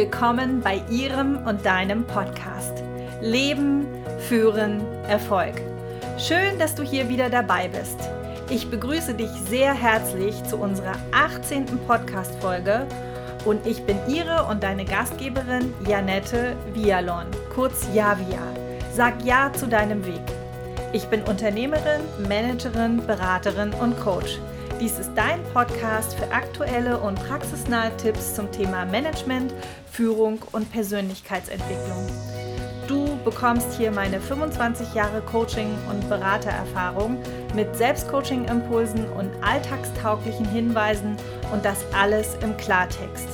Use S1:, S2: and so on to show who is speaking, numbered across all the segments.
S1: willkommen bei Ihrem und deinem Podcast Leben, Führen, Erfolg. Schön, dass du hier wieder dabei bist. Ich begrüße dich sehr herzlich zu unserer 18. Podcast-Folge und ich bin Ihre und deine Gastgeberin Janette Vialon, kurz Javia. Sag Ja zu deinem Weg. Ich bin Unternehmerin, Managerin, Beraterin und Coach. Dies ist dein Podcast für aktuelle und praxisnahe Tipps zum Thema Management, Führung und Persönlichkeitsentwicklung. Du bekommst hier meine 25 Jahre Coaching- und Beratererfahrung mit Selbstcoaching-Impulsen und alltagstauglichen Hinweisen und das alles im Klartext.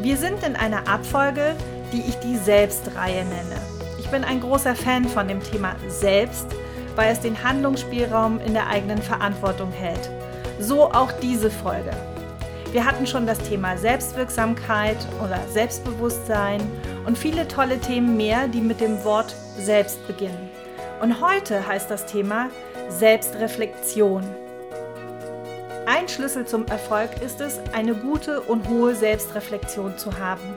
S1: Wir sind in einer Abfolge, die ich die Selbstreihe nenne. Ich bin ein großer Fan von dem Thema Selbst, weil es den Handlungsspielraum in der eigenen Verantwortung hält. So auch diese Folge. Wir hatten schon das Thema Selbstwirksamkeit oder Selbstbewusstsein und viele tolle Themen mehr, die mit dem Wort Selbst beginnen. Und heute heißt das Thema Selbstreflexion. Ein Schlüssel zum Erfolg ist es, eine gute und hohe Selbstreflexion zu haben.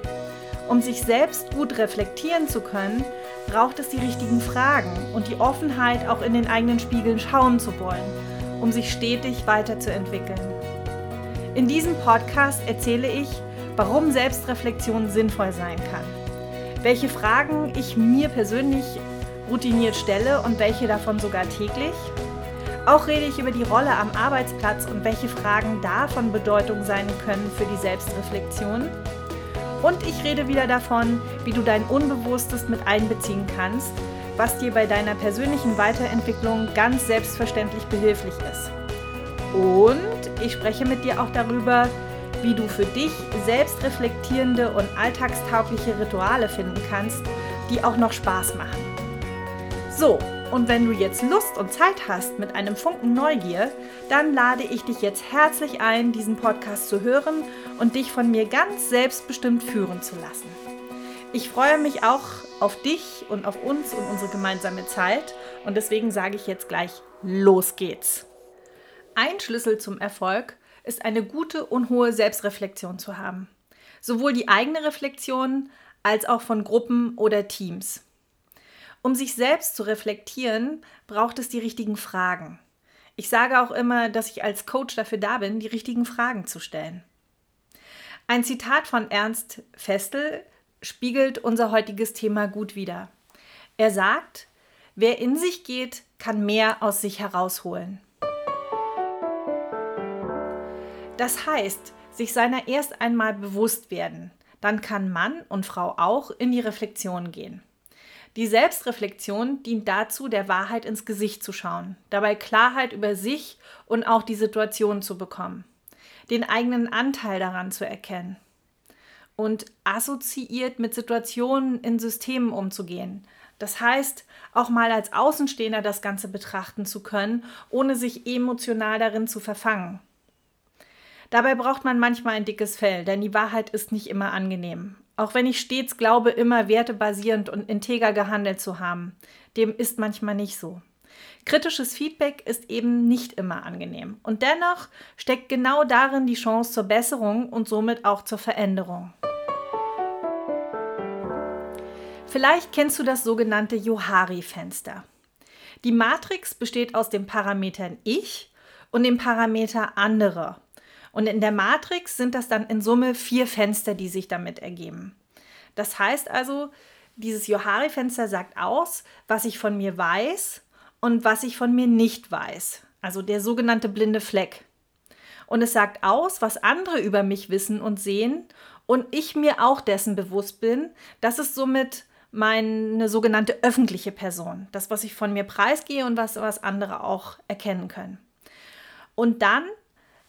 S1: Um sich selbst gut reflektieren zu können, braucht es die richtigen Fragen und die Offenheit, auch in den eigenen Spiegeln schauen zu wollen um sich stetig weiterzuentwickeln. In diesem Podcast erzähle ich, warum Selbstreflexion sinnvoll sein kann, welche Fragen ich mir persönlich routiniert stelle und welche davon sogar täglich. Auch rede ich über die Rolle am Arbeitsplatz und welche Fragen da von Bedeutung sein können für die Selbstreflexion. Und ich rede wieder davon, wie du dein Unbewusstes mit einbeziehen kannst, was dir bei deiner persönlichen Weiterentwicklung ganz selbstverständlich behilflich ist. Und ich spreche mit dir auch darüber, wie du für dich selbstreflektierende und alltagstaugliche Rituale finden kannst, die auch noch Spaß machen. So, und wenn du jetzt Lust und Zeit hast mit einem Funken Neugier, dann lade ich dich jetzt herzlich ein, diesen Podcast zu hören und dich von mir ganz selbstbestimmt führen zu lassen. Ich freue mich auch auf dich und auf uns und unsere gemeinsame Zeit und deswegen sage ich jetzt gleich, los geht's. Ein Schlüssel zum Erfolg ist eine gute und hohe Selbstreflexion zu haben. Sowohl die eigene Reflexion als auch von Gruppen oder Teams. Um sich selbst zu reflektieren, braucht es die richtigen Fragen. Ich sage auch immer, dass ich als Coach dafür da bin, die richtigen Fragen zu stellen. Ein Zitat von Ernst Festel spiegelt unser heutiges Thema gut wider. Er sagt, wer in sich geht, kann mehr aus sich herausholen. Das heißt, sich seiner erst einmal bewusst werden, dann kann Mann und Frau auch in die Reflexion gehen. Die Selbstreflexion dient dazu, der Wahrheit ins Gesicht zu schauen, dabei Klarheit über sich und auch die Situation zu bekommen, den eigenen Anteil daran zu erkennen und assoziiert mit Situationen in Systemen umzugehen. Das heißt, auch mal als Außenstehender das Ganze betrachten zu können, ohne sich emotional darin zu verfangen. Dabei braucht man manchmal ein dickes Fell, denn die Wahrheit ist nicht immer angenehm. Auch wenn ich stets glaube, immer wertebasierend und integer gehandelt zu haben, dem ist manchmal nicht so. Kritisches Feedback ist eben nicht immer angenehm. Und dennoch steckt genau darin die Chance zur Besserung und somit auch zur Veränderung. Vielleicht kennst du das sogenannte Johari-Fenster. Die Matrix besteht aus den Parametern Ich und dem Parameter andere. Und in der Matrix sind das dann in Summe vier Fenster, die sich damit ergeben. Das heißt also, dieses Johari-Fenster sagt aus, was ich von mir weiß und was ich von mir nicht weiß. Also der sogenannte blinde Fleck. Und es sagt aus, was andere über mich wissen und sehen und ich mir auch dessen bewusst bin, dass es somit meine sogenannte öffentliche Person. Das, was ich von mir preisgehe und was, was andere auch erkennen können. Und dann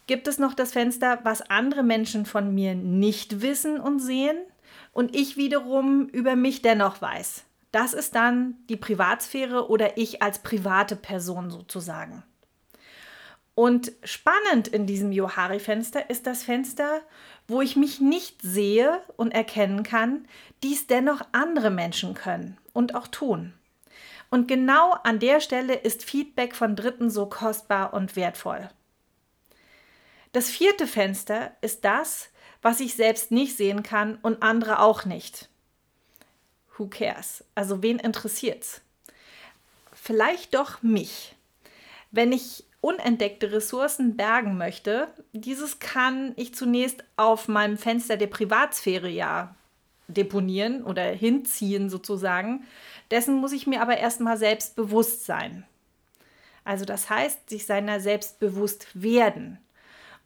S1: gibt es noch das Fenster, was andere Menschen von mir nicht wissen und sehen und ich wiederum über mich dennoch weiß. Das ist dann die Privatsphäre oder ich als private Person sozusagen. Und spannend in diesem Johari-Fenster ist das Fenster, wo ich mich nicht sehe und erkennen kann, dies dennoch andere Menschen können und auch tun. Und genau an der Stelle ist Feedback von Dritten so kostbar und wertvoll. Das vierte Fenster ist das, was ich selbst nicht sehen kann und andere auch nicht. Who cares? Also wen interessiert's? Vielleicht doch mich. Wenn ich unentdeckte Ressourcen bergen möchte, dieses kann ich zunächst auf meinem Fenster der Privatsphäre ja deponieren oder hinziehen sozusagen. Dessen muss ich mir aber erstmal selbst bewusst sein. Also das heißt, sich seiner selbst bewusst werden.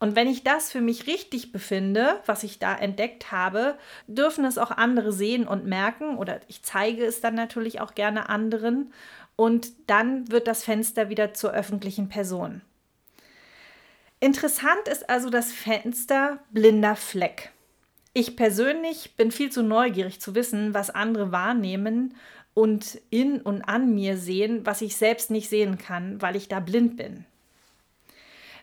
S1: Und wenn ich das für mich richtig befinde, was ich da entdeckt habe, dürfen es auch andere sehen und merken oder ich zeige es dann natürlich auch gerne anderen und dann wird das Fenster wieder zur öffentlichen Person. Interessant ist also das Fenster blinder Fleck. Ich persönlich bin viel zu neugierig zu wissen, was andere wahrnehmen und in und an mir sehen, was ich selbst nicht sehen kann, weil ich da blind bin.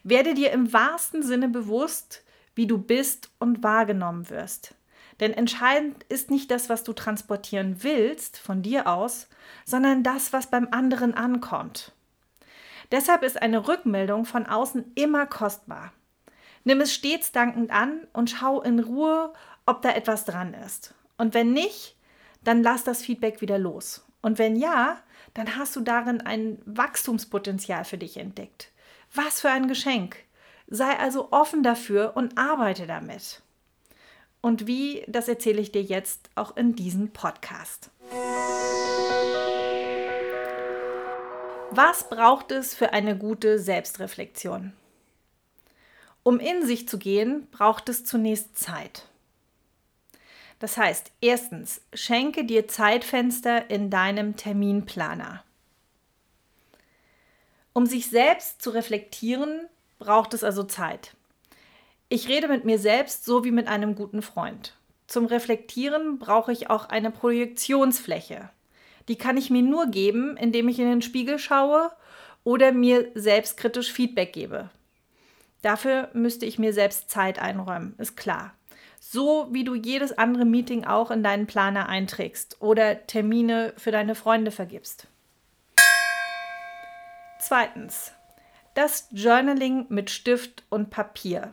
S1: Werde dir im wahrsten Sinne bewusst, wie du bist und wahrgenommen wirst. Denn entscheidend ist nicht das, was du transportieren willst von dir aus, sondern das, was beim anderen ankommt. Deshalb ist eine Rückmeldung von außen immer kostbar. Nimm es stets dankend an und schau in Ruhe, ob da etwas dran ist. Und wenn nicht, dann lass das Feedback wieder los. Und wenn ja, dann hast du darin ein Wachstumspotenzial für dich entdeckt. Was für ein Geschenk! Sei also offen dafür und arbeite damit. Und wie, das erzähle ich dir jetzt auch in diesem Podcast. Was braucht es für eine gute Selbstreflexion? Um in sich zu gehen, braucht es zunächst Zeit. Das heißt, erstens, schenke dir Zeitfenster in deinem Terminplaner. Um sich selbst zu reflektieren, braucht es also Zeit. Ich rede mit mir selbst so wie mit einem guten Freund. Zum Reflektieren brauche ich auch eine Projektionsfläche. Die kann ich mir nur geben, indem ich in den Spiegel schaue oder mir selbstkritisch Feedback gebe. Dafür müsste ich mir selbst Zeit einräumen, ist klar. So wie du jedes andere Meeting auch in deinen Planer einträgst oder Termine für deine Freunde vergibst. Zweitens, das Journaling mit Stift und Papier.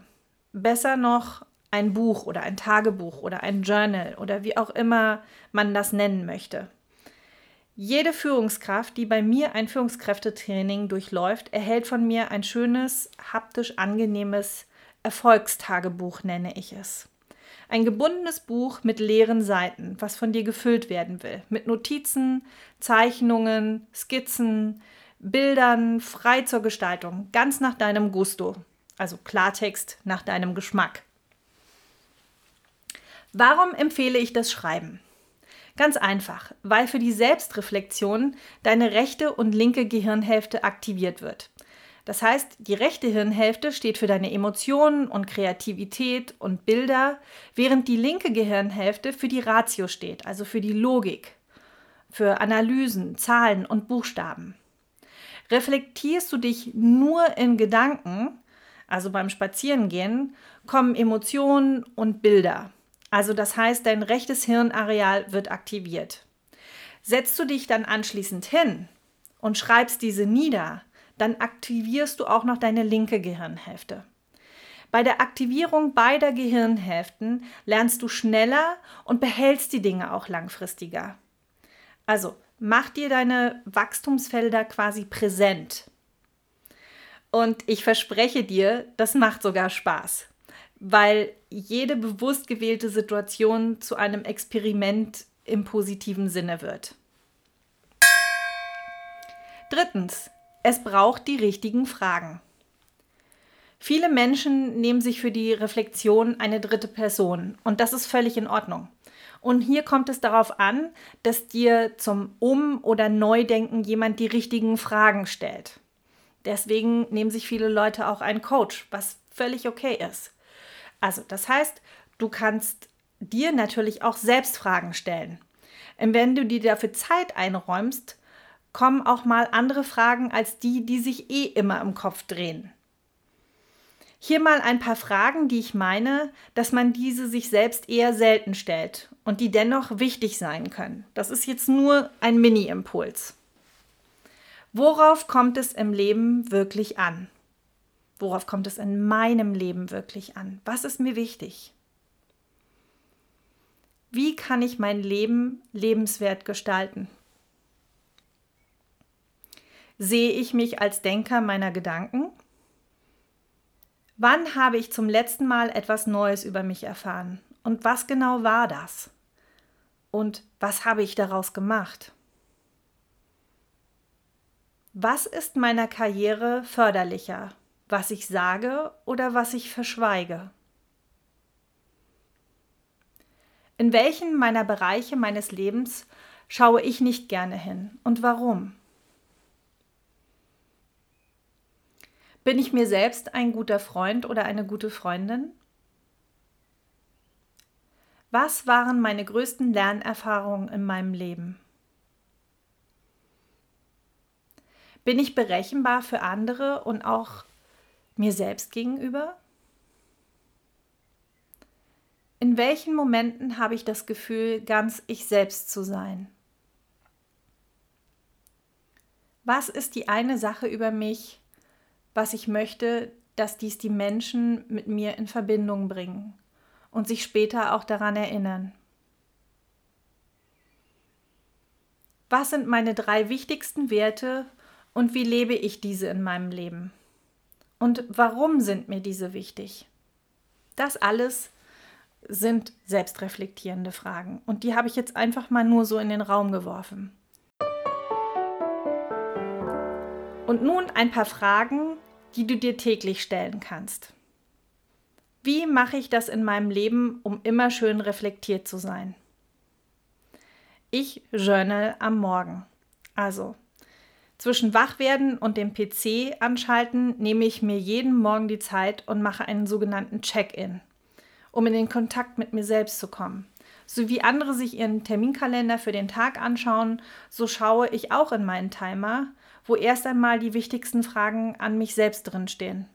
S1: Besser noch ein Buch oder ein Tagebuch oder ein Journal oder wie auch immer man das nennen möchte. Jede Führungskraft, die bei mir ein Führungskräftetraining durchläuft, erhält von mir ein schönes, haptisch angenehmes Erfolgstagebuch, nenne ich es. Ein gebundenes Buch mit leeren Seiten, was von dir gefüllt werden will, mit Notizen, Zeichnungen, Skizzen, Bildern frei zur Gestaltung, ganz nach deinem Gusto, also Klartext nach deinem Geschmack. Warum empfehle ich das Schreiben? Ganz einfach, weil für die Selbstreflexion deine rechte und linke Gehirnhälfte aktiviert wird. Das heißt, die rechte Hirnhälfte steht für deine Emotionen und Kreativität und Bilder, während die linke Gehirnhälfte für die Ratio steht, also für die Logik, für Analysen, Zahlen und Buchstaben. Reflektierst du dich nur in Gedanken, also beim Spazierengehen, kommen Emotionen und Bilder. Also das heißt, dein rechtes Hirnareal wird aktiviert. Setzt du dich dann anschließend hin und schreibst diese nieder, dann aktivierst du auch noch deine linke Gehirnhälfte. Bei der Aktivierung beider Gehirnhälften lernst du schneller und behältst die Dinge auch langfristiger. Also mach dir deine Wachstumsfelder quasi präsent. Und ich verspreche dir, das macht sogar Spaß, weil jede bewusst gewählte Situation zu einem Experiment im positiven Sinne wird. Drittens, es braucht die richtigen Fragen. Viele Menschen nehmen sich für die Reflexion eine dritte Person und das ist völlig in Ordnung. Und hier kommt es darauf an, dass dir zum Um- oder Neudenken jemand die richtigen Fragen stellt. Deswegen nehmen sich viele Leute auch einen Coach, was völlig okay ist. Also, das heißt, du kannst dir natürlich auch selbst Fragen stellen. Und wenn du dir dafür Zeit einräumst, kommen auch mal andere Fragen als die, die sich eh immer im Kopf drehen. Hier mal ein paar Fragen, die ich meine, dass man diese sich selbst eher selten stellt und die dennoch wichtig sein können. Das ist jetzt nur ein Mini-Impuls. Worauf kommt es im Leben wirklich an? Worauf kommt es in meinem Leben wirklich an? Was ist mir wichtig? Wie kann ich mein Leben lebenswert gestalten? Sehe ich mich als Denker meiner Gedanken? Wann habe ich zum letzten Mal etwas Neues über mich erfahren? Und was genau war das? Und was habe ich daraus gemacht? Was ist meiner Karriere förderlicher? Was ich sage oder was ich verschweige? In welchen meiner Bereiche meines Lebens schaue ich nicht gerne hin und warum? Bin ich mir selbst ein guter Freund oder eine gute Freundin? Was waren meine größten Lernerfahrungen in meinem Leben? Bin ich berechenbar für andere und auch mir selbst gegenüber? In welchen Momenten habe ich das Gefühl, ganz ich selbst zu sein? Was ist die eine Sache über mich, was ich möchte, dass dies die Menschen mit mir in Verbindung bringen und sich später auch daran erinnern. Was sind meine drei wichtigsten Werte und wie lebe ich diese in meinem Leben? Und warum sind mir diese wichtig? Das alles sind selbstreflektierende Fragen und die habe ich jetzt einfach mal nur so in den Raum geworfen. Und nun ein paar Fragen, die du dir täglich stellen kannst. Wie mache ich das in meinem Leben, um immer schön reflektiert zu sein? Ich journal am Morgen. Also zwischen Wachwerden und dem PC anschalten nehme ich mir jeden Morgen die Zeit und mache einen sogenannten Check-in, um in den Kontakt mit mir selbst zu kommen. So wie andere sich ihren Terminkalender für den Tag anschauen, so schaue ich auch in meinen Timer wo erst einmal die wichtigsten Fragen an mich selbst drinstehen.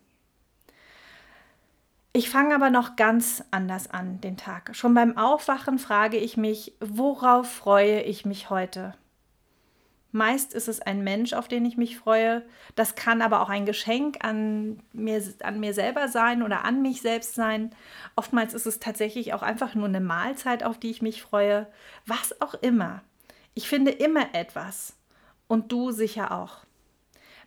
S1: Ich fange aber noch ganz anders an den Tag. Schon beim Aufwachen frage ich mich, worauf freue ich mich heute? Meist ist es ein Mensch, auf den ich mich freue. Das kann aber auch ein Geschenk an mir, an mir selber sein oder an mich selbst sein. Oftmals ist es tatsächlich auch einfach nur eine Mahlzeit, auf die ich mich freue. Was auch immer. Ich finde immer etwas, und du sicher auch.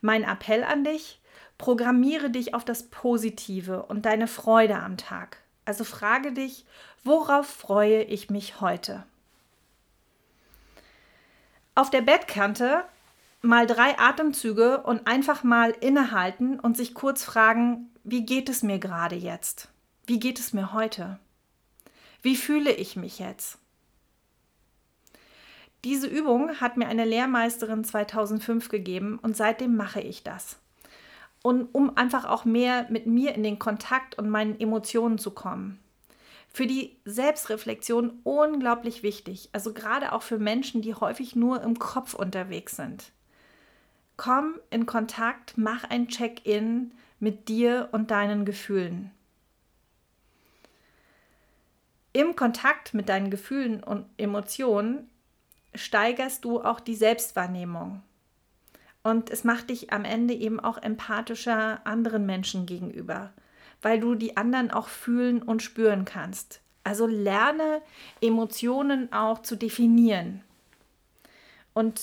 S1: Mein Appell an dich, programmiere dich auf das Positive und deine Freude am Tag. Also frage dich, worauf freue ich mich heute? Auf der Bettkante mal drei Atemzüge und einfach mal innehalten und sich kurz fragen, wie geht es mir gerade jetzt? Wie geht es mir heute? Wie fühle ich mich jetzt? Diese Übung hat mir eine Lehrmeisterin 2005 gegeben und seitdem mache ich das. Und um einfach auch mehr mit mir in den Kontakt und meinen Emotionen zu kommen. Für die Selbstreflexion unglaublich wichtig, also gerade auch für Menschen, die häufig nur im Kopf unterwegs sind. Komm in Kontakt, mach ein Check-in mit dir und deinen Gefühlen. Im Kontakt mit deinen Gefühlen und Emotionen steigerst du auch die Selbstwahrnehmung. Und es macht dich am Ende eben auch empathischer anderen Menschen gegenüber, weil du die anderen auch fühlen und spüren kannst. Also lerne Emotionen auch zu definieren. Und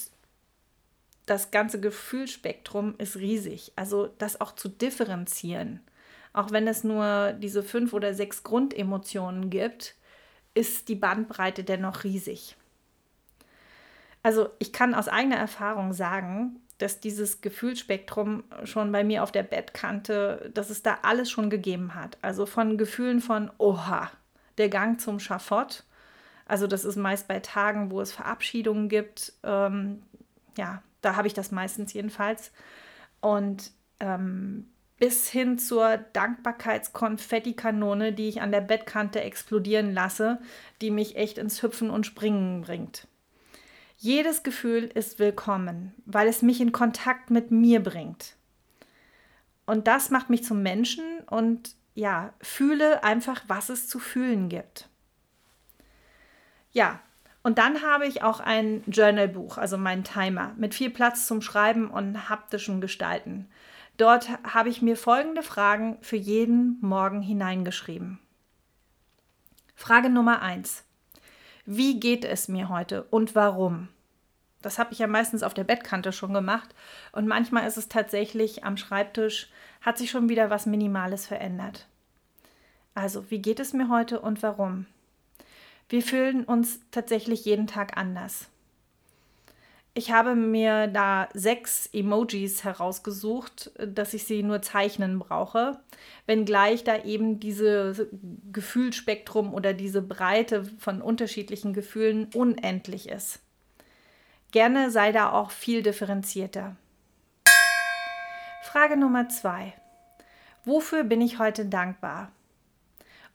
S1: das ganze Gefühlsspektrum ist riesig. Also das auch zu differenzieren. Auch wenn es nur diese fünf oder sechs Grundemotionen gibt, ist die Bandbreite dennoch riesig. Also ich kann aus eigener Erfahrung sagen, dass dieses Gefühlsspektrum schon bei mir auf der Bettkante, dass es da alles schon gegeben hat. Also von Gefühlen von Oha, der Gang zum Schafott. Also das ist meist bei Tagen, wo es Verabschiedungen gibt. Ähm, ja, da habe ich das meistens jedenfalls. Und ähm, bis hin zur Dankbarkeitskonfettikanone, die ich an der Bettkante explodieren lasse, die mich echt ins Hüpfen und Springen bringt. Jedes Gefühl ist willkommen, weil es mich in Kontakt mit mir bringt. Und das macht mich zum Menschen und ja, fühle einfach, was es zu fühlen gibt. Ja, und dann habe ich auch ein Journalbuch, also meinen Timer, mit viel Platz zum Schreiben und haptischen Gestalten. Dort habe ich mir folgende Fragen für jeden Morgen hineingeschrieben. Frage Nummer 1. Wie geht es mir heute und warum? Das habe ich ja meistens auf der Bettkante schon gemacht und manchmal ist es tatsächlich am Schreibtisch, hat sich schon wieder was Minimales verändert. Also, wie geht es mir heute und warum? Wir fühlen uns tatsächlich jeden Tag anders. Ich habe mir da sechs Emojis herausgesucht, dass ich sie nur zeichnen brauche, wenngleich da eben dieses Gefühlsspektrum oder diese Breite von unterschiedlichen Gefühlen unendlich ist. Gerne sei da auch viel differenzierter. Frage Nummer zwei. Wofür bin ich heute dankbar?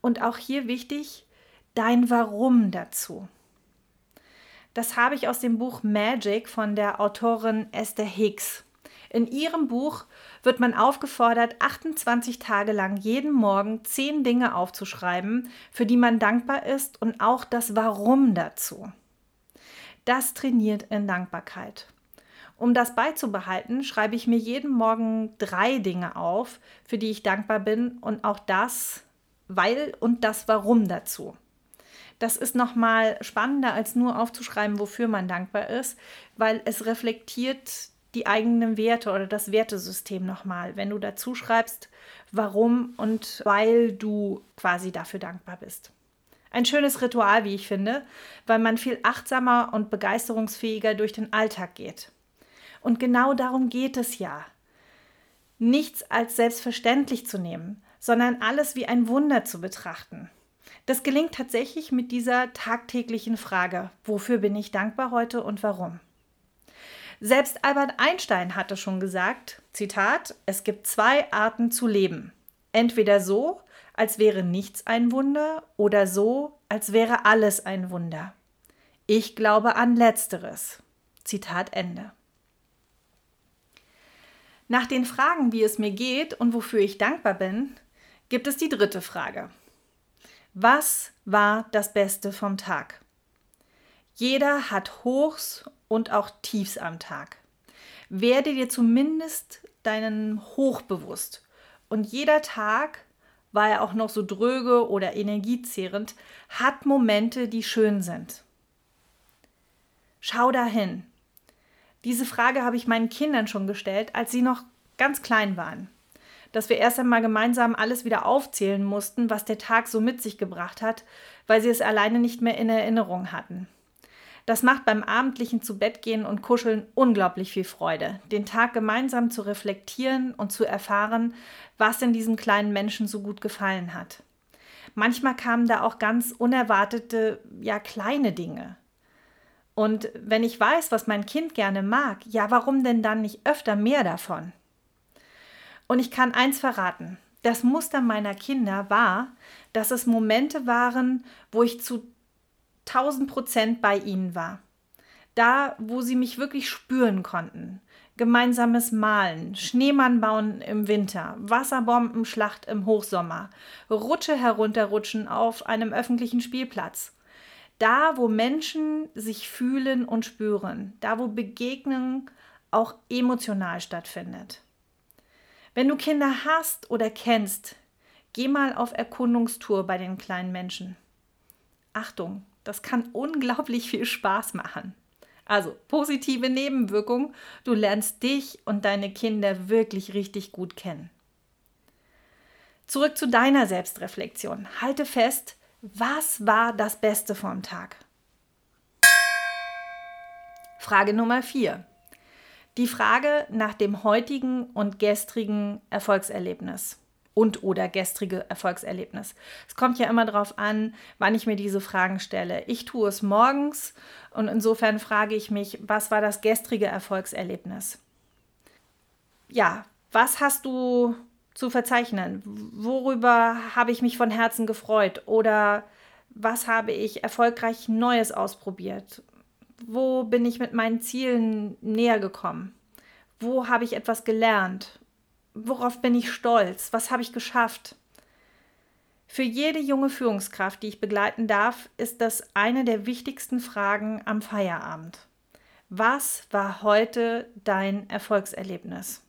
S1: Und auch hier wichtig, dein Warum dazu. Das habe ich aus dem Buch Magic von der Autorin Esther Hicks. In ihrem Buch wird man aufgefordert, 28 Tage lang jeden Morgen 10 Dinge aufzuschreiben, für die man dankbar ist und auch das Warum dazu. Das trainiert in Dankbarkeit. Um das beizubehalten, schreibe ich mir jeden Morgen drei Dinge auf, für die ich dankbar bin und auch das, weil und das Warum dazu. Das ist nochmal spannender, als nur aufzuschreiben, wofür man dankbar ist, weil es reflektiert die eigenen Werte oder das Wertesystem nochmal, wenn du dazu schreibst, warum und weil du quasi dafür dankbar bist. Ein schönes Ritual, wie ich finde, weil man viel achtsamer und begeisterungsfähiger durch den Alltag geht. Und genau darum geht es ja. Nichts als selbstverständlich zu nehmen, sondern alles wie ein Wunder zu betrachten. Das gelingt tatsächlich mit dieser tagtäglichen Frage, wofür bin ich dankbar heute und warum? Selbst Albert Einstein hatte schon gesagt, Zitat, es gibt zwei Arten zu leben. Entweder so, als wäre nichts ein Wunder, oder so, als wäre alles ein Wunder. Ich glaube an letzteres. Zitat Ende. Nach den Fragen, wie es mir geht und wofür ich dankbar bin, gibt es die dritte Frage. Was war das Beste vom Tag? Jeder hat Hochs und auch Tiefs am Tag. Werde dir zumindest deinen Hoch bewusst. Und jeder Tag, war er auch noch so dröge oder energiezehrend, hat Momente, die schön sind. Schau dahin. Diese Frage habe ich meinen Kindern schon gestellt, als sie noch ganz klein waren dass wir erst einmal gemeinsam alles wieder aufzählen mussten, was der Tag so mit sich gebracht hat, weil sie es alleine nicht mehr in Erinnerung hatten. Das macht beim abendlichen Zubettgehen und Kuscheln unglaublich viel Freude, den Tag gemeinsam zu reflektieren und zu erfahren, was in diesem kleinen Menschen so gut gefallen hat. Manchmal kamen da auch ganz unerwartete, ja kleine Dinge. Und wenn ich weiß, was mein Kind gerne mag, ja, warum denn dann nicht öfter mehr davon? Und ich kann eins verraten. Das Muster meiner Kinder war, dass es Momente waren, wo ich zu 1000 Prozent bei ihnen war. Da, wo sie mich wirklich spüren konnten. Gemeinsames Malen, Schneemann bauen im Winter, Wasserbombenschlacht im Hochsommer, Rutsche herunterrutschen auf einem öffentlichen Spielplatz. Da, wo Menschen sich fühlen und spüren, da, wo Begegnung auch emotional stattfindet. Wenn du Kinder hast oder kennst, geh mal auf Erkundungstour bei den kleinen Menschen. Achtung, das kann unglaublich viel Spaß machen. Also positive Nebenwirkung, du lernst dich und deine Kinder wirklich richtig gut kennen. Zurück zu deiner Selbstreflexion. Halte fest, was war das Beste vom Tag? Frage Nummer 4. Die Frage nach dem heutigen und gestrigen Erfolgserlebnis und oder gestrige Erfolgserlebnis. Es kommt ja immer darauf an, wann ich mir diese Fragen stelle. Ich tue es morgens und insofern frage ich mich, was war das gestrige Erfolgserlebnis? Ja, was hast du zu verzeichnen? Worüber habe ich mich von Herzen gefreut? Oder was habe ich erfolgreich Neues ausprobiert? Wo bin ich mit meinen Zielen näher gekommen? Wo habe ich etwas gelernt? Worauf bin ich stolz? Was habe ich geschafft? Für jede junge Führungskraft, die ich begleiten darf, ist das eine der wichtigsten Fragen am Feierabend. Was war heute dein Erfolgserlebnis?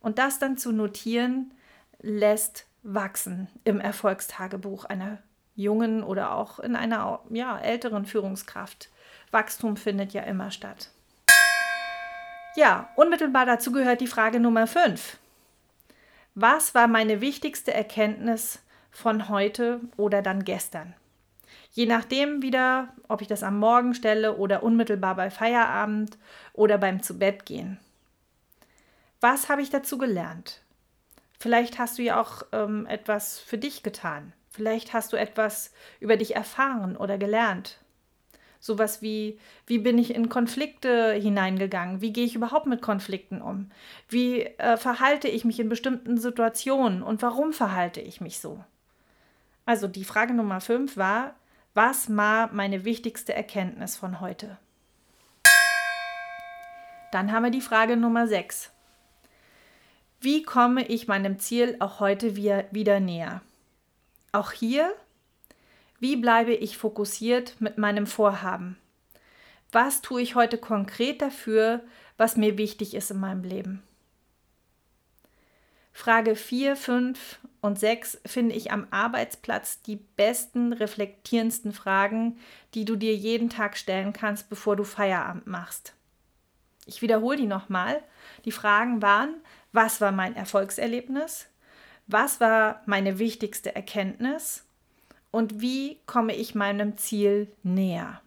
S1: Und das dann zu notieren, lässt wachsen im Erfolgstagebuch einer jungen oder auch in einer ja, älteren Führungskraft. Wachstum findet ja immer statt. Ja, unmittelbar dazu gehört die Frage Nummer 5. Was war meine wichtigste Erkenntnis von heute oder dann gestern? Je nachdem wieder, ob ich das am Morgen stelle oder unmittelbar bei Feierabend oder beim Zubettgehen. Was habe ich dazu gelernt? Vielleicht hast du ja auch ähm, etwas für dich getan. Vielleicht hast du etwas über dich erfahren oder gelernt. Sowas wie, wie bin ich in Konflikte hineingegangen? Wie gehe ich überhaupt mit Konflikten um? Wie äh, verhalte ich mich in bestimmten Situationen und warum verhalte ich mich so? Also die Frage Nummer 5 war, was war meine wichtigste Erkenntnis von heute? Dann haben wir die Frage Nummer 6. Wie komme ich meinem Ziel auch heute wieder näher? Auch hier wie bleibe ich fokussiert mit meinem Vorhaben? Was tue ich heute konkret dafür, was mir wichtig ist in meinem Leben? Frage 4, 5 und 6 finde ich am Arbeitsplatz die besten, reflektierendsten Fragen, die du dir jeden Tag stellen kannst, bevor du Feierabend machst. Ich wiederhole die nochmal. Die Fragen waren, was war mein Erfolgserlebnis? Was war meine wichtigste Erkenntnis? Und wie komme ich meinem Ziel näher.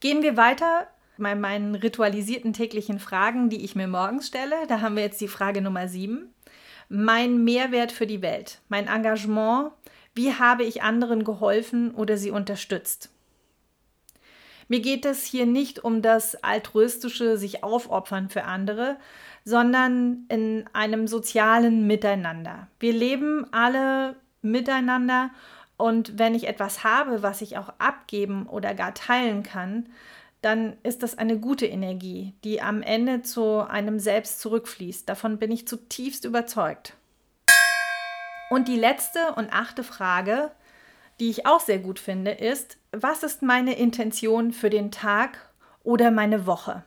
S1: Gehen wir weiter bei meinen ritualisierten täglichen Fragen, die ich mir morgens stelle. Da haben wir jetzt die Frage Nummer 7. Mein Mehrwert für die Welt, mein Engagement, wie habe ich anderen geholfen oder sie unterstützt? Mir geht es hier nicht um das altruistische sich aufopfern für andere, sondern in einem sozialen Miteinander. Wir leben alle miteinander und wenn ich etwas habe, was ich auch abgeben oder gar teilen kann, dann ist das eine gute Energie, die am Ende zu einem selbst zurückfließt. Davon bin ich zutiefst überzeugt. Und die letzte und achte Frage, die ich auch sehr gut finde, ist, was ist meine Intention für den Tag oder meine Woche?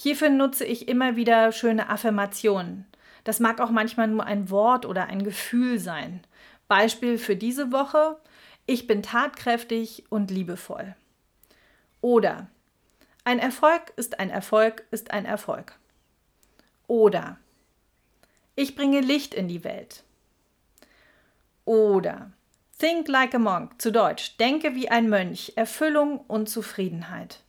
S1: Hierfür nutze ich immer wieder schöne Affirmationen. Das mag auch manchmal nur ein Wort oder ein Gefühl sein. Beispiel für diese Woche, ich bin tatkräftig und liebevoll. Oder ein Erfolg ist ein Erfolg ist ein Erfolg. Oder ich bringe Licht in die Welt. Oder Think like a monk, zu Deutsch, denke wie ein Mönch, Erfüllung und Zufriedenheit.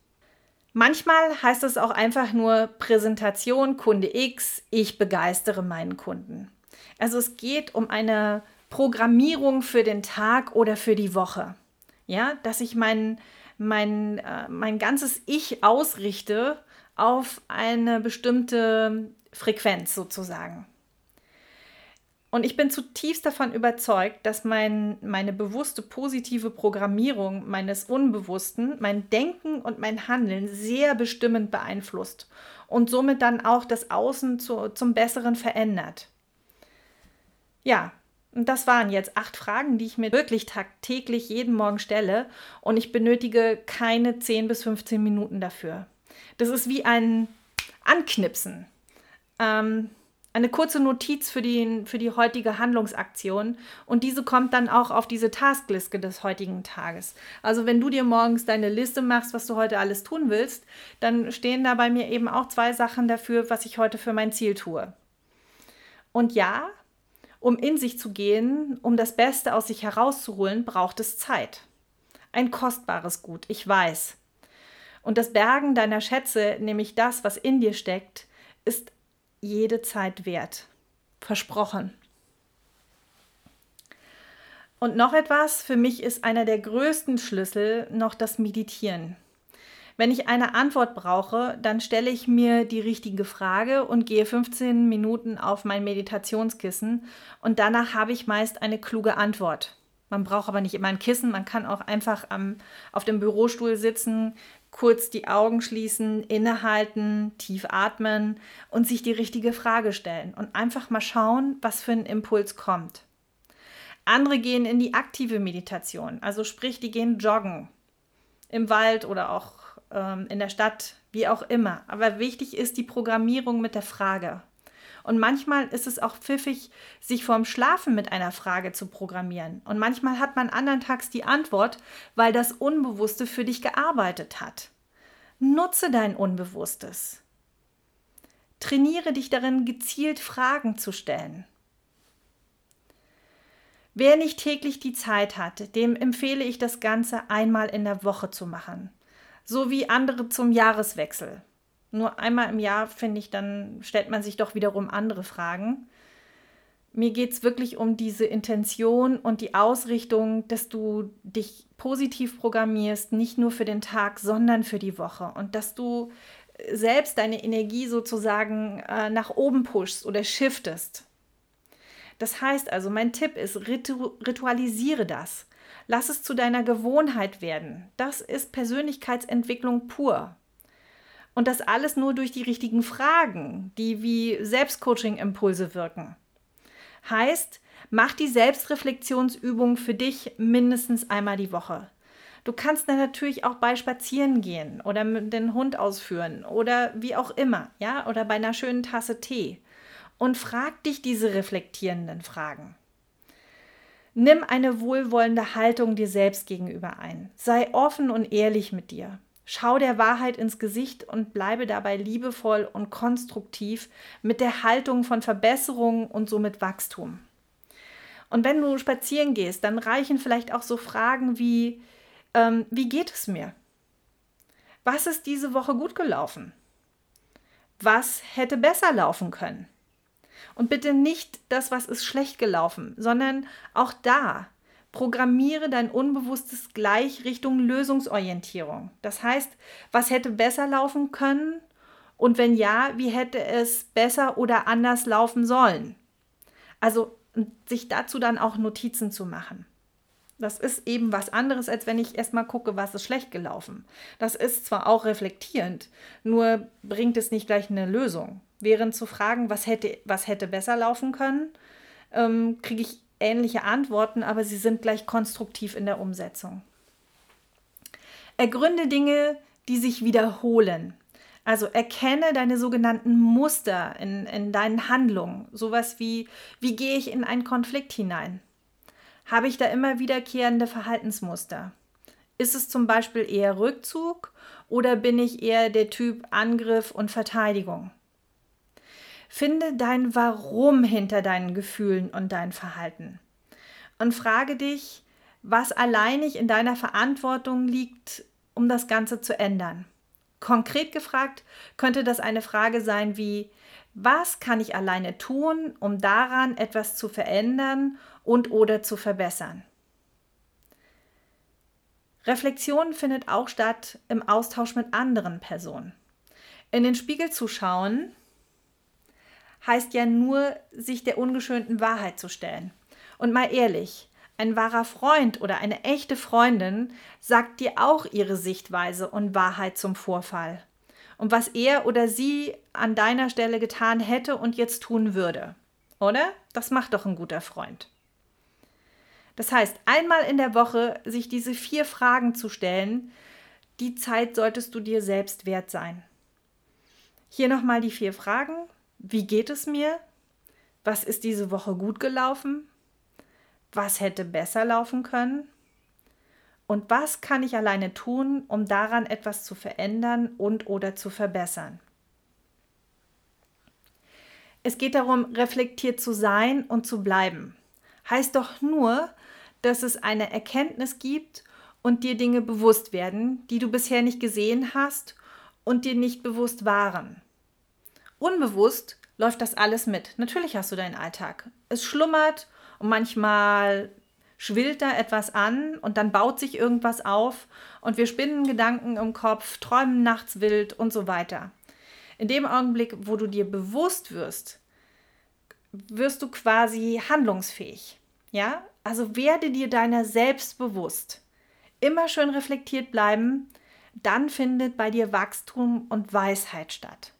S1: Manchmal heißt es auch einfach nur Präsentation Kunde X, ich begeistere meinen Kunden. Also es geht um eine Programmierung für den Tag oder für die Woche. Ja, dass ich mein, mein, äh, mein ganzes Ich ausrichte auf eine bestimmte Frequenz sozusagen. Und ich bin zutiefst davon überzeugt, dass mein, meine bewusste positive Programmierung meines Unbewussten mein Denken und mein Handeln sehr bestimmend beeinflusst und somit dann auch das Außen zu, zum Besseren verändert. Ja, und das waren jetzt acht Fragen, die ich mir wirklich tagtäglich jeden Morgen stelle und ich benötige keine 10 bis 15 Minuten dafür. Das ist wie ein Anknipsen. Ähm, eine kurze Notiz für die, für die heutige Handlungsaktion und diese kommt dann auch auf diese Taskliste des heutigen Tages. Also wenn du dir morgens deine Liste machst, was du heute alles tun willst, dann stehen da bei mir eben auch zwei Sachen dafür, was ich heute für mein Ziel tue. Und ja, um in sich zu gehen, um das Beste aus sich herauszuholen, braucht es Zeit. Ein kostbares Gut, ich weiß. Und das Bergen deiner Schätze, nämlich das, was in dir steckt, ist jede Zeit wert. Versprochen. Und noch etwas, für mich ist einer der größten Schlüssel noch das Meditieren. Wenn ich eine Antwort brauche, dann stelle ich mir die richtige Frage und gehe 15 Minuten auf mein Meditationskissen und danach habe ich meist eine kluge Antwort. Man braucht aber nicht immer ein Kissen, man kann auch einfach am, auf dem Bürostuhl sitzen, kurz die Augen schließen, innehalten, tief atmen und sich die richtige Frage stellen und einfach mal schauen, was für ein Impuls kommt. Andere gehen in die aktive Meditation, also sprich, die gehen joggen im Wald oder auch ähm, in der Stadt, wie auch immer. Aber wichtig ist die Programmierung mit der Frage. Und manchmal ist es auch pfiffig, sich vorm Schlafen mit einer Frage zu programmieren. Und manchmal hat man andern Tags die Antwort, weil das Unbewusste für dich gearbeitet hat. Nutze dein Unbewusstes. Trainiere dich darin, gezielt Fragen zu stellen. Wer nicht täglich die Zeit hat, dem empfehle ich das Ganze einmal in der Woche zu machen. So wie andere zum Jahreswechsel. Nur einmal im Jahr, finde ich, dann stellt man sich doch wiederum andere Fragen. Mir geht es wirklich um diese Intention und die Ausrichtung, dass du dich positiv programmierst, nicht nur für den Tag, sondern für die Woche. Und dass du selbst deine Energie sozusagen äh, nach oben pushst oder shiftest. Das heißt also, mein Tipp ist, ritu ritualisiere das. Lass es zu deiner Gewohnheit werden. Das ist Persönlichkeitsentwicklung pur. Und das alles nur durch die richtigen Fragen, die wie Selbstcoaching-Impulse wirken. Heißt, mach die Selbstreflexionsübung für dich mindestens einmal die Woche. Du kannst dann natürlich auch bei Spazieren gehen oder mit den Hund ausführen oder wie auch immer, ja, oder bei einer schönen Tasse Tee. Und frag dich diese reflektierenden Fragen. Nimm eine wohlwollende Haltung dir selbst gegenüber ein. Sei offen und ehrlich mit dir. Schau der Wahrheit ins Gesicht und bleibe dabei liebevoll und konstruktiv mit der Haltung von Verbesserung und somit Wachstum. Und wenn du spazieren gehst, dann reichen vielleicht auch so Fragen wie, ähm, wie geht es mir? Was ist diese Woche gut gelaufen? Was hätte besser laufen können? Und bitte nicht das, was ist schlecht gelaufen, sondern auch da, Programmiere dein Unbewusstes gleich Richtung Lösungsorientierung. Das heißt, was hätte besser laufen können und wenn ja, wie hätte es besser oder anders laufen sollen? Also sich dazu dann auch Notizen zu machen. Das ist eben was anderes, als wenn ich erstmal gucke, was ist schlecht gelaufen. Das ist zwar auch reflektierend, nur bringt es nicht gleich eine Lösung. Während zu fragen, was hätte, was hätte besser laufen können, ähm, kriege ich ähnliche Antworten, aber sie sind gleich konstruktiv in der Umsetzung. Ergründe Dinge, die sich wiederholen. Also erkenne deine sogenannten Muster in, in deinen Handlungen. Sowas wie, wie gehe ich in einen Konflikt hinein? Habe ich da immer wiederkehrende Verhaltensmuster? Ist es zum Beispiel eher Rückzug oder bin ich eher der Typ Angriff und Verteidigung? Finde dein Warum hinter deinen Gefühlen und dein Verhalten. Und frage dich, was alleinig in deiner Verantwortung liegt, um das Ganze zu ändern. Konkret gefragt könnte das eine Frage sein wie, was kann ich alleine tun, um daran etwas zu verändern und oder zu verbessern? Reflexion findet auch statt im Austausch mit anderen Personen. In den Spiegel zu schauen heißt ja nur, sich der ungeschönten Wahrheit zu stellen. Und mal ehrlich, ein wahrer Freund oder eine echte Freundin sagt dir auch ihre Sichtweise und Wahrheit zum Vorfall. Und was er oder sie an deiner Stelle getan hätte und jetzt tun würde. Oder? Das macht doch ein guter Freund. Das heißt, einmal in der Woche sich diese vier Fragen zu stellen, die Zeit solltest du dir selbst wert sein. Hier nochmal die vier Fragen. Wie geht es mir? Was ist diese Woche gut gelaufen? Was hätte besser laufen können? Und was kann ich alleine tun, um daran etwas zu verändern und oder zu verbessern? Es geht darum, reflektiert zu sein und zu bleiben. Heißt doch nur, dass es eine Erkenntnis gibt und dir Dinge bewusst werden, die du bisher nicht gesehen hast und dir nicht bewusst waren. Unbewusst läuft das alles mit. Natürlich hast du deinen Alltag. Es schlummert und manchmal schwillt da etwas an und dann baut sich irgendwas auf und wir spinnen Gedanken im Kopf, träumen nachts wild und so weiter. In dem Augenblick, wo du dir bewusst wirst, wirst du quasi handlungsfähig. Ja? Also werde dir deiner selbst bewusst. Immer schön reflektiert bleiben, dann findet bei dir Wachstum und Weisheit statt.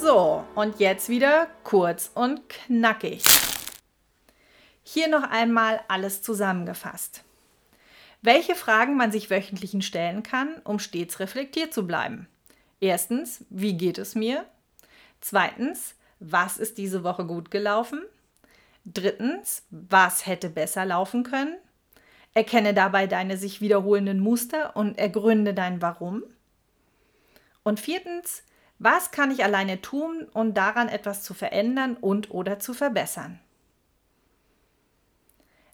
S1: So, und jetzt wieder kurz und knackig. Hier noch einmal alles zusammengefasst. Welche Fragen man sich wöchentlich stellen kann, um stets reflektiert zu bleiben. Erstens, wie geht es mir? Zweitens, was ist diese Woche gut gelaufen? Drittens, was hätte besser laufen können? Erkenne dabei deine sich wiederholenden Muster und ergründe dein Warum. Und viertens, was kann ich alleine tun, um daran etwas zu verändern und oder zu verbessern?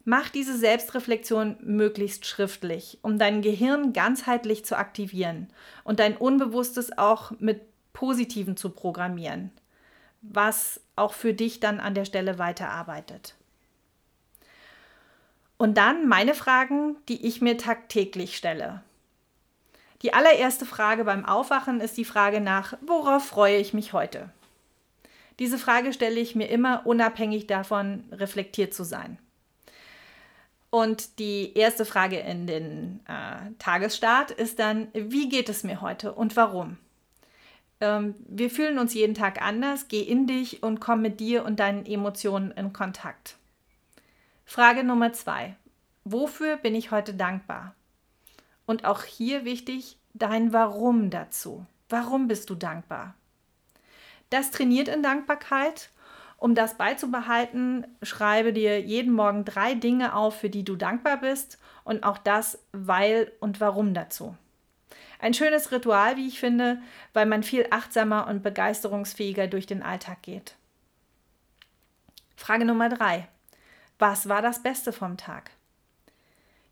S1: Mach diese Selbstreflexion möglichst schriftlich, um dein Gehirn ganzheitlich zu aktivieren und dein Unbewusstes auch mit Positiven zu programmieren, was auch für dich dann an der Stelle weiterarbeitet. Und dann meine Fragen, die ich mir tagtäglich stelle. Die allererste Frage beim Aufwachen ist die Frage nach, worauf freue ich mich heute? Diese Frage stelle ich mir immer unabhängig davon, reflektiert zu sein. Und die erste Frage in den äh, Tagesstart ist dann, wie geht es mir heute und warum? Ähm, wir fühlen uns jeden Tag anders, geh in dich und komm mit dir und deinen Emotionen in Kontakt. Frage Nummer zwei, wofür bin ich heute dankbar? Und auch hier wichtig, dein Warum dazu. Warum bist du dankbar? Das trainiert in Dankbarkeit um das beizubehalten, schreibe dir jeden Morgen drei Dinge auf, für die du dankbar bist und auch das weil und warum dazu. Ein schönes Ritual, wie ich finde, weil man viel achtsamer und begeisterungsfähiger durch den Alltag geht. Frage Nummer drei. Was war das Beste vom Tag?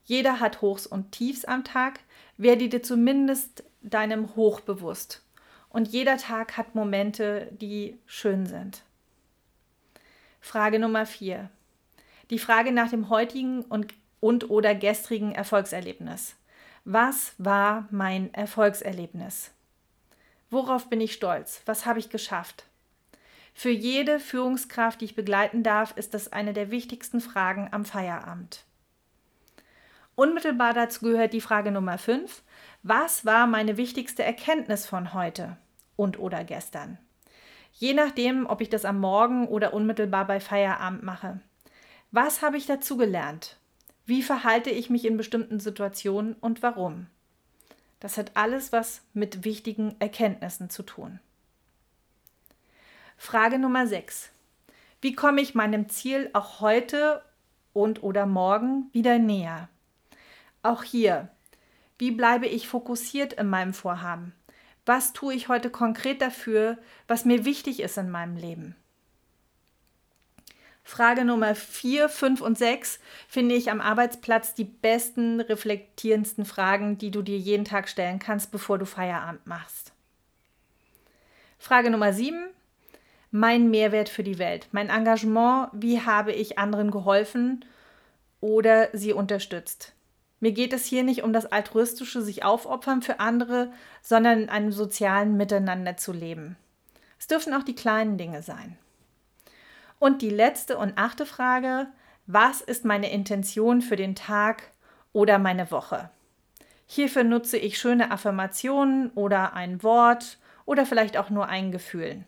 S1: Jeder hat Hochs und Tiefs am Tag. Werde dir zumindest deinem Hoch bewusst. Und jeder Tag hat Momente, die schön sind. Frage Nummer vier. Die Frage nach dem heutigen und, und oder gestrigen Erfolgserlebnis. Was war mein Erfolgserlebnis? Worauf bin ich stolz? Was habe ich geschafft? Für jede Führungskraft, die ich begleiten darf, ist das eine der wichtigsten Fragen am Feierabend. Unmittelbar dazu gehört die Frage Nummer 5. Was war meine wichtigste Erkenntnis von heute und oder gestern? Je nachdem, ob ich das am Morgen oder unmittelbar bei Feierabend mache. Was habe ich dazu gelernt? Wie verhalte ich mich in bestimmten Situationen und warum? Das hat alles was mit wichtigen Erkenntnissen zu tun. Frage Nummer 6. Wie komme ich meinem Ziel auch heute und oder morgen wieder näher? Auch hier, wie bleibe ich fokussiert in meinem Vorhaben? Was tue ich heute konkret dafür, was mir wichtig ist in meinem Leben? Frage Nummer 4, 5 und 6 finde ich am Arbeitsplatz die besten, reflektierendsten Fragen, die du dir jeden Tag stellen kannst, bevor du Feierabend machst. Frage Nummer 7. Mein Mehrwert für die Welt, mein Engagement, wie habe ich anderen geholfen oder sie unterstützt? Mir geht es hier nicht um das altruistische sich aufopfern für andere, sondern in einem sozialen Miteinander zu leben. Es dürfen auch die kleinen Dinge sein. Und die letzte und achte Frage, was ist meine Intention für den Tag oder meine Woche? Hierfür nutze ich schöne Affirmationen oder ein Wort oder vielleicht auch nur ein Gefühl.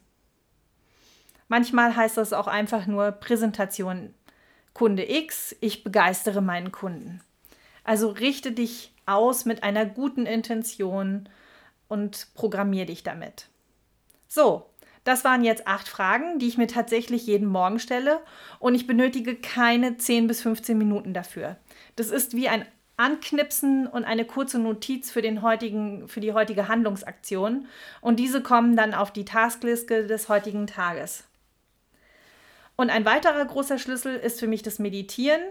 S1: Manchmal heißt das auch einfach nur Präsentation Kunde X, ich begeistere meinen Kunden. Also richte dich aus mit einer guten Intention und programmier dich damit. So, das waren jetzt acht Fragen, die ich mir tatsächlich jeden Morgen stelle und ich benötige keine 10 bis 15 Minuten dafür. Das ist wie ein Anknipsen und eine kurze Notiz für, den heutigen, für die heutige Handlungsaktion und diese kommen dann auf die Taskliste des heutigen Tages. Und ein weiterer großer Schlüssel ist für mich das Meditieren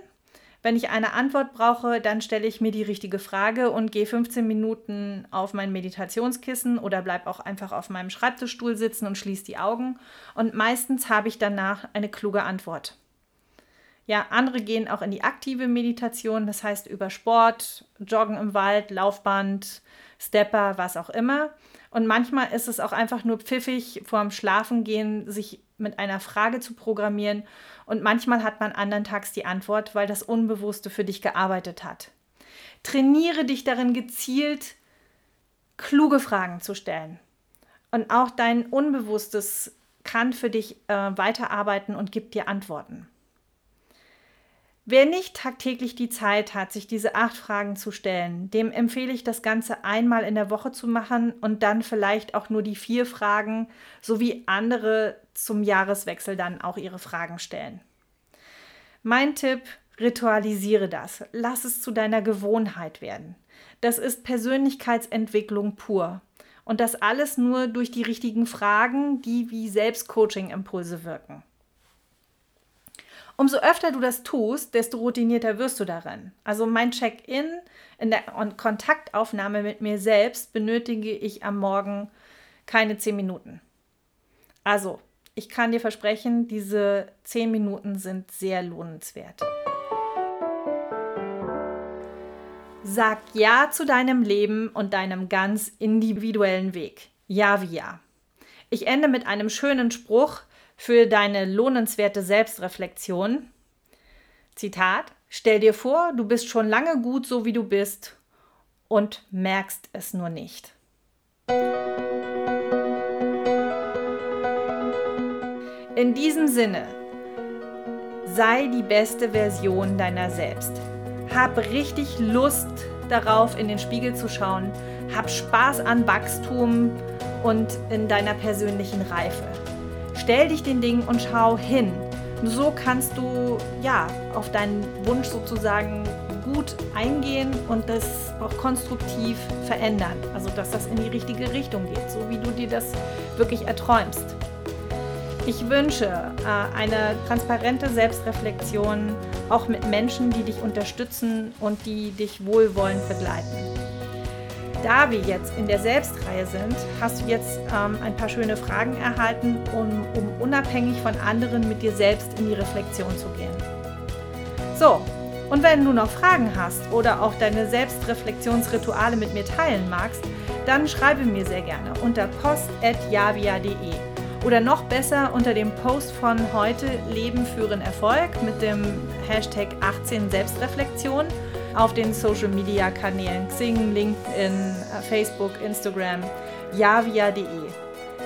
S1: wenn ich eine Antwort brauche, dann stelle ich mir die richtige Frage und gehe 15 Minuten auf mein Meditationskissen oder bleibe auch einfach auf meinem Schreibtischstuhl sitzen und schließe die Augen. Und meistens habe ich danach eine kluge Antwort. Ja, andere gehen auch in die aktive Meditation, das heißt über Sport, Joggen im Wald, Laufband, Stepper, was auch immer. Und manchmal ist es auch einfach nur pfiffig, vorm Schlafengehen sich mit einer Frage zu programmieren. Und manchmal hat man andern Tags die Antwort, weil das Unbewusste für dich gearbeitet hat. Trainiere dich darin gezielt, kluge Fragen zu stellen. Und auch dein Unbewusstes kann für dich äh, weiterarbeiten und gibt dir Antworten. Wer nicht tagtäglich die Zeit hat, sich diese acht Fragen zu stellen, dem empfehle ich das Ganze einmal in der Woche zu machen und dann vielleicht auch nur die vier Fragen, sowie andere zum Jahreswechsel dann auch ihre Fragen stellen. Mein Tipp, ritualisiere das. Lass es zu deiner Gewohnheit werden. Das ist Persönlichkeitsentwicklung pur. Und das alles nur durch die richtigen Fragen, die wie Selbstcoaching-Impulse wirken. Umso öfter du das tust, desto routinierter wirst du darin. Also mein Check-in in der Kontaktaufnahme mit mir selbst benötige ich am Morgen keine zehn Minuten. Also, ich kann dir versprechen, diese zehn Minuten sind sehr lohnenswert. Sag Ja zu deinem Leben und deinem ganz individuellen Weg. Ja wie Ja. Ich ende mit einem schönen Spruch, für deine lohnenswerte Selbstreflexion. Zitat, stell dir vor, du bist schon lange gut so wie du bist und merkst es nur nicht. In diesem Sinne, sei die beste Version deiner selbst. Hab richtig Lust darauf, in den Spiegel zu schauen. Hab Spaß an Wachstum und in deiner persönlichen Reife. Stell dich den Dingen und schau hin. Nur so kannst du ja auf deinen Wunsch sozusagen gut eingehen und das auch konstruktiv verändern. Also dass das in die richtige Richtung geht, so wie du dir das wirklich erträumst. Ich wünsche äh, eine transparente Selbstreflexion, auch mit Menschen, die dich unterstützen und die dich wohlwollend begleiten. Da wir jetzt in der Selbstreihe sind, hast du jetzt ähm, ein paar schöne Fragen erhalten, um, um unabhängig von anderen mit dir selbst in die Reflexion zu gehen. So, und wenn du noch Fragen hast oder auch deine Selbstreflexionsrituale mit mir teilen magst, dann schreibe mir sehr gerne unter post.javia.de oder noch besser unter dem Post von heute Leben führen Erfolg mit dem Hashtag 18 Selbstreflexion auf den Social Media Kanälen Xing, LinkedIn, äh, Facebook, Instagram, javia.de.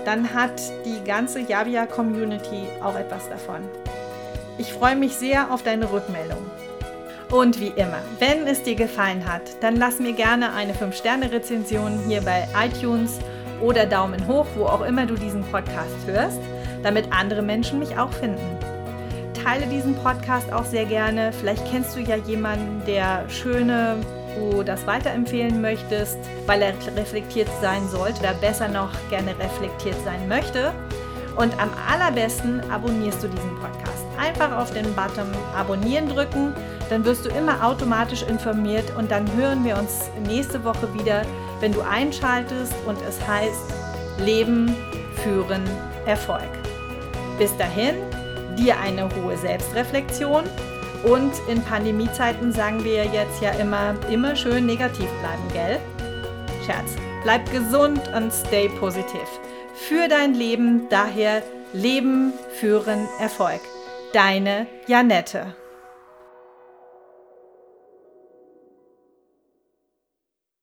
S1: Dann hat die ganze Javia Community auch etwas davon. Ich freue mich sehr auf deine Rückmeldung. Und wie immer, wenn es dir gefallen hat, dann lass mir gerne eine 5-Sterne-Rezension hier bei iTunes oder Daumen hoch, wo auch immer du diesen Podcast hörst, damit andere Menschen mich auch finden teile diesen Podcast auch sehr gerne. Vielleicht kennst du ja jemanden, der schöne, du das weiterempfehlen möchtest, weil er reflektiert sein sollte oder besser noch gerne reflektiert sein möchte. Und am allerbesten abonnierst du diesen Podcast. Einfach auf den Button Abonnieren drücken, dann wirst du immer automatisch informiert und dann hören wir uns nächste Woche wieder, wenn du einschaltest und es heißt Leben, Führen, Erfolg. Bis dahin, dir eine hohe Selbstreflexion und in Pandemiezeiten sagen wir jetzt ja immer, immer schön negativ bleiben, gell? Scherz. Bleib gesund und stay positiv. Für dein Leben daher Leben, Führen, Erfolg. Deine Janette.